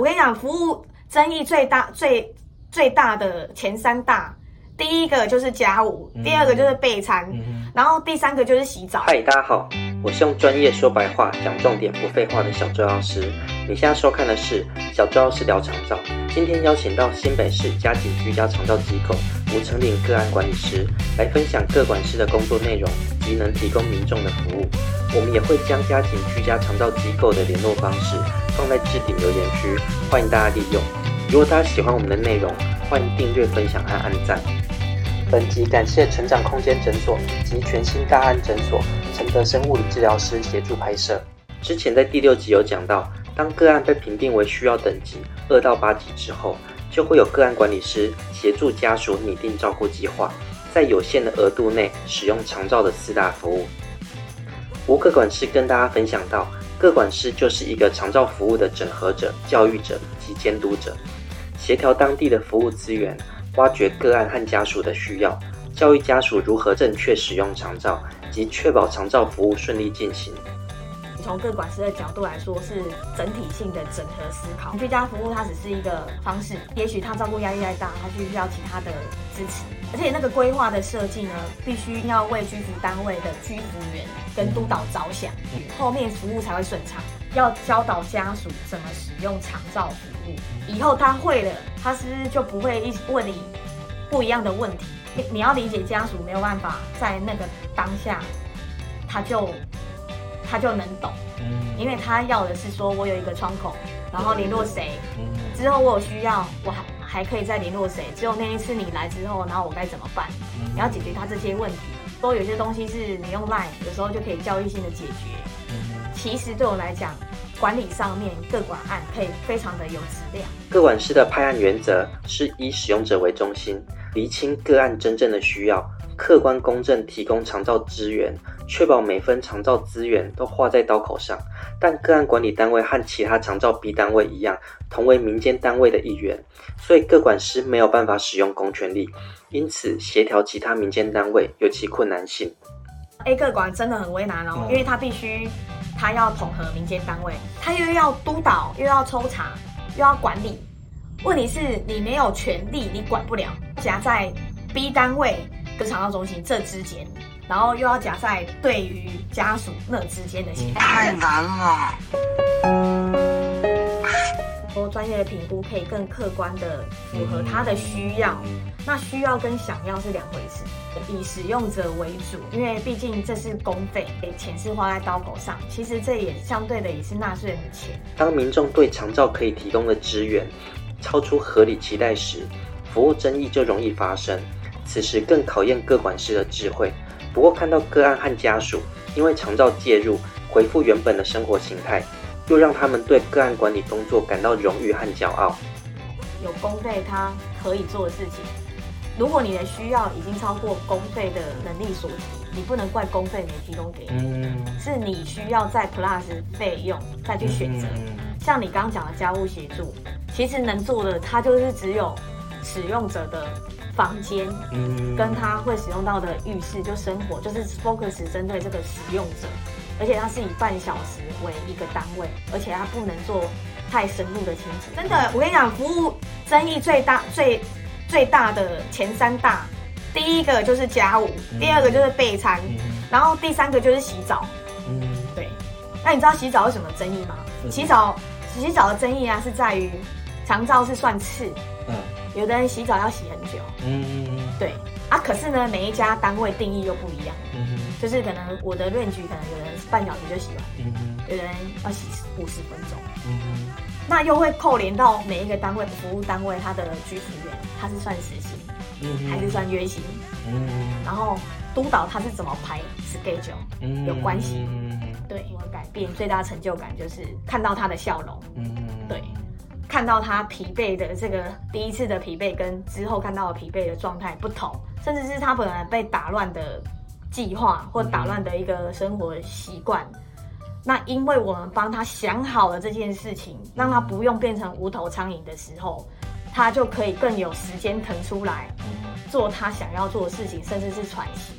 我跟你讲，服务争议最大、最最大的前三大，第一个就是家务，第二个就是备餐，然后第三个就是洗澡。嗨，大家好，我是用专业说白话、讲重点、不废话的小周老师。你现在收看的是小周老师聊长照。今天邀请到新北市家庭居家长照机构吴成岭个案管理师来分享各管师的工作内容及能提供民众的服务。我们也会将家庭居家长照机构的联络方式放在置顶留言区，欢迎大家利用。如果大家喜欢我们的内容，欢迎订阅、分享和按赞。本集感谢成长空间诊所及全新大安诊所陈德生物理治疗师协助拍摄。之前在第六集有讲到，当个案被评定为需要等级二到八级之后，就会有个案管理师协助家属拟定照顾计划，在有限的额度内使用长照的四大服务。吴个管师跟大家分享到，各管师就是一个长照服务的整合者、教育者及监督者，协调当地的服务资源，挖掘个案和家属的需要，教育家属如何正确使用长照，及确保长照服务顺利进行。从各管师的角度来说，是整体性的整合思考。居家服务它只是一个方式，也许他照顾压力太大，他需要其他的支持。而且那个规划的设计呢，必须要为居服单位的居服员跟督导着想，后面服务才会顺畅。要教导家属怎么使用长照服务，以后他会了，他是不是就不会一直问你不一样的问题？你你要理解家属没有办法在那个当下，他就。他就能懂，因为他要的是说，我有一个窗口，然后联络谁，之后我有需要，我还还可以再联络谁。只有那一次你来之后，然后我该怎么办？你要解决他这些问题。都有些东西是你用 Line 有时候就可以教育性的解决。其实对我来讲，管理上面各管案可以非常的有质量。各管师的派案原则是以使用者为中心，厘清个案真正的需要。客观公正提供长照资源，确保每分长照资源都花在刀口上。但个案管理单位和其他长照 B 单位一样，同为民间单位的一员，所以各管师没有办法使用公权力，因此协调其他民间单位有其困难性。A 个管真的很为难哦，因为他必须他要统合民间单位，他又要督导，又要抽查，又要管理。问题是你没有权利，你管不了，夹在 B 单位。跟长照中心这之间，然后又要夹在对于家属那之间的协调，太难了。说专业的评估可以更客观的符合他的需要，那需要跟想要是两回事。以使用者为主，因为毕竟这是公费，钱是花在刀口上，其实这也相对的也是纳税人的钱。当民众对长照可以提供的资源超出合理期待时，服务争议就容易发生。此时更考验各管师的智慧。不过，看到个案和家属因为长照介入，回复原本的生活形态，又让他们对个案管理工作感到荣誉和骄傲。有公费他可以做的事情，如果你的需要已经超过公费的能力所及，你不能怪公费没提供给你，是你需要在 plus 费用再去选择。像你刚刚讲的家务协助，其实能做的，它就是只有使用者的。房间，嗯，跟他会使用到的浴室，就生活，就是 focus 针对这个使用者，而且它是以半小时为一个单位，而且它不能做太深入的清洁。真的，我跟你讲，服务争议最大、最最大的前三大，第一个就是家务，第二个就是备餐，然后第三个就是洗澡。嗯，对。那你知道洗澡有什么争议吗？洗澡，洗澡的争议啊，是在于长照是算次。有的人洗澡要洗很久，嗯，对。啊，可是呢，每一家单位定义又不一样，嗯就是可能我的论局可能有人半小时就洗完，嗯有人要洗五十分钟，嗯那又会扣连到每一个单位服务单位他的居服员，他是算时薪，嗯还是算月薪，嗯然后督导他是怎么排 schedule，嗯，有关系，嗯对，我改变最大成就感就是看到他的笑容，嗯。对。看到他疲惫的这个第一次的疲惫，跟之后看到的疲惫的状态不同，甚至是他本来被打乱的计划或打乱的一个生活习惯，那因为我们帮他想好了这件事情，让他不用变成无头苍蝇的时候，他就可以更有时间腾出来做他想要做的事情，甚至是喘息。